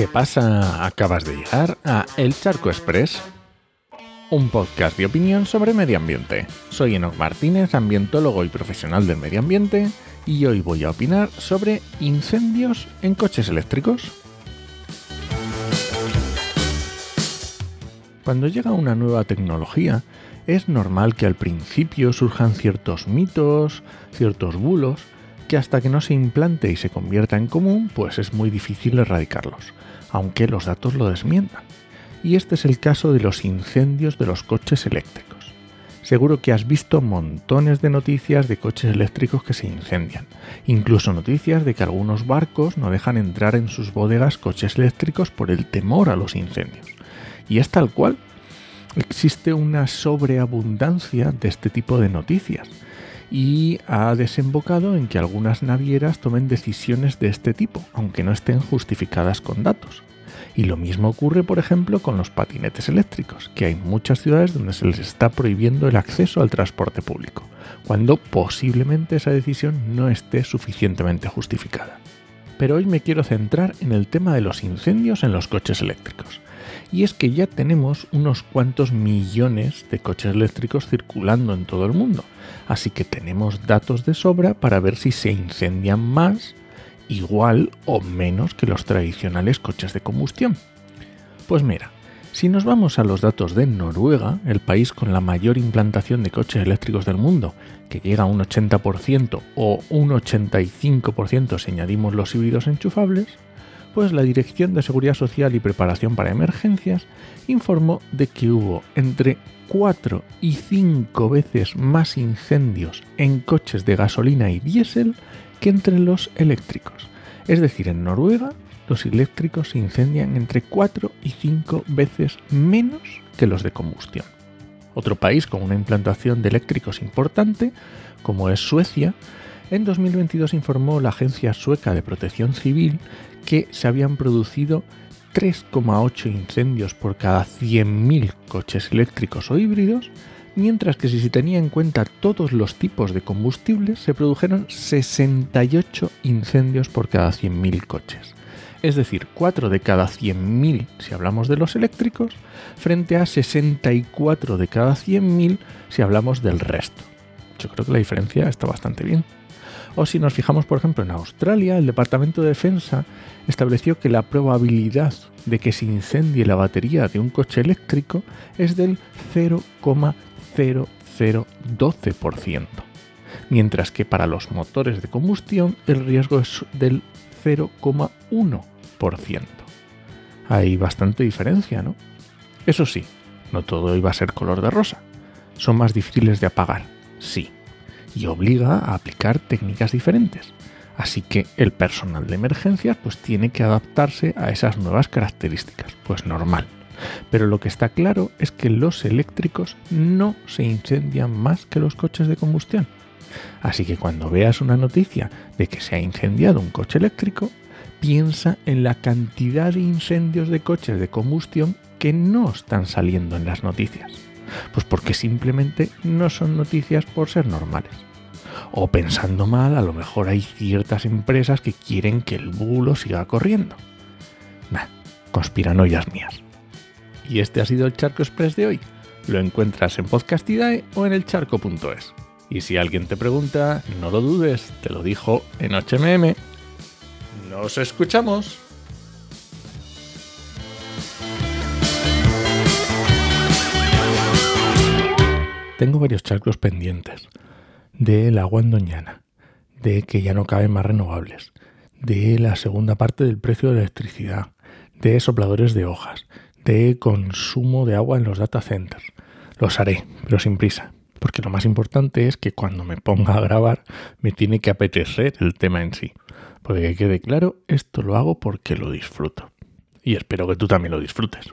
¿Qué pasa? Acabas de llegar a El Charco Express, un podcast de opinión sobre medio ambiente. Soy Enoch Martínez, ambientólogo y profesional del medio ambiente, y hoy voy a opinar sobre incendios en coches eléctricos. Cuando llega una nueva tecnología, es normal que al principio surjan ciertos mitos, ciertos bulos, que hasta que no se implante y se convierta en común, pues es muy difícil erradicarlos, aunque los datos lo desmientan. Y este es el caso de los incendios de los coches eléctricos. Seguro que has visto montones de noticias de coches eléctricos que se incendian, incluso noticias de que algunos barcos no dejan entrar en sus bodegas coches eléctricos por el temor a los incendios. Y es tal cual, existe una sobreabundancia de este tipo de noticias y ha desembocado en que algunas navieras tomen decisiones de este tipo, aunque no estén justificadas con datos. Y lo mismo ocurre, por ejemplo, con los patinetes eléctricos, que hay muchas ciudades donde se les está prohibiendo el acceso al transporte público, cuando posiblemente esa decisión no esté suficientemente justificada. Pero hoy me quiero centrar en el tema de los incendios en los coches eléctricos y es que ya tenemos unos cuantos millones de coches eléctricos circulando en todo el mundo, así que tenemos datos de sobra para ver si se incendian más, igual o menos que los tradicionales coches de combustión. Pues mira, si nos vamos a los datos de Noruega, el país con la mayor implantación de coches eléctricos del mundo, que llega a un 80% o un 85% si añadimos los híbridos enchufables, pues la Dirección de Seguridad Social y Preparación para Emergencias informó de que hubo entre 4 y 5 veces más incendios en coches de gasolina y diésel que entre los eléctricos. Es decir, en Noruega los eléctricos se incendian entre 4 y 5 veces menos que los de combustión. Otro país con una implantación de eléctricos importante, como es Suecia, en 2022 informó la Agencia Sueca de Protección Civil que se habían producido 3,8 incendios por cada 100.000 coches eléctricos o híbridos, mientras que si se tenía en cuenta todos los tipos de combustibles, se produjeron 68 incendios por cada 100.000 coches. Es decir, 4 de cada 100.000 si hablamos de los eléctricos, frente a 64 de cada 100.000 si hablamos del resto. Yo creo que la diferencia está bastante bien. O si nos fijamos, por ejemplo, en Australia, el Departamento de Defensa estableció que la probabilidad de que se incendie la batería de un coche eléctrico es del 0,0012%, mientras que para los motores de combustión el riesgo es del 0,1%. Hay bastante diferencia, ¿no? Eso sí, no todo iba a ser color de rosa. Son más difíciles de apagar, sí y obliga a aplicar técnicas diferentes. Así que el personal de emergencias pues tiene que adaptarse a esas nuevas características, pues normal. Pero lo que está claro es que los eléctricos no se incendian más que los coches de combustión. Así que cuando veas una noticia de que se ha incendiado un coche eléctrico, piensa en la cantidad de incendios de coches de combustión que no están saliendo en las noticias. Pues porque simplemente no son noticias por ser normales. O pensando mal, a lo mejor hay ciertas empresas que quieren que el bulo siga corriendo. Nah, conspiranoias mías. Y este ha sido el Charco Express de hoy. Lo encuentras en Podcastidae o en elcharco.es. Y si alguien te pregunta, no lo dudes, te lo dijo en HMM. ¡Nos escuchamos! Tengo varios charcos pendientes. De la agua Doñana, de que ya no caben más renovables, de la segunda parte del precio de la electricidad, de sopladores de hojas, de consumo de agua en los data centers. Los haré, pero sin prisa, porque lo más importante es que cuando me ponga a grabar me tiene que apetecer el tema en sí. Porque que quede claro, esto lo hago porque lo disfruto. Y espero que tú también lo disfrutes.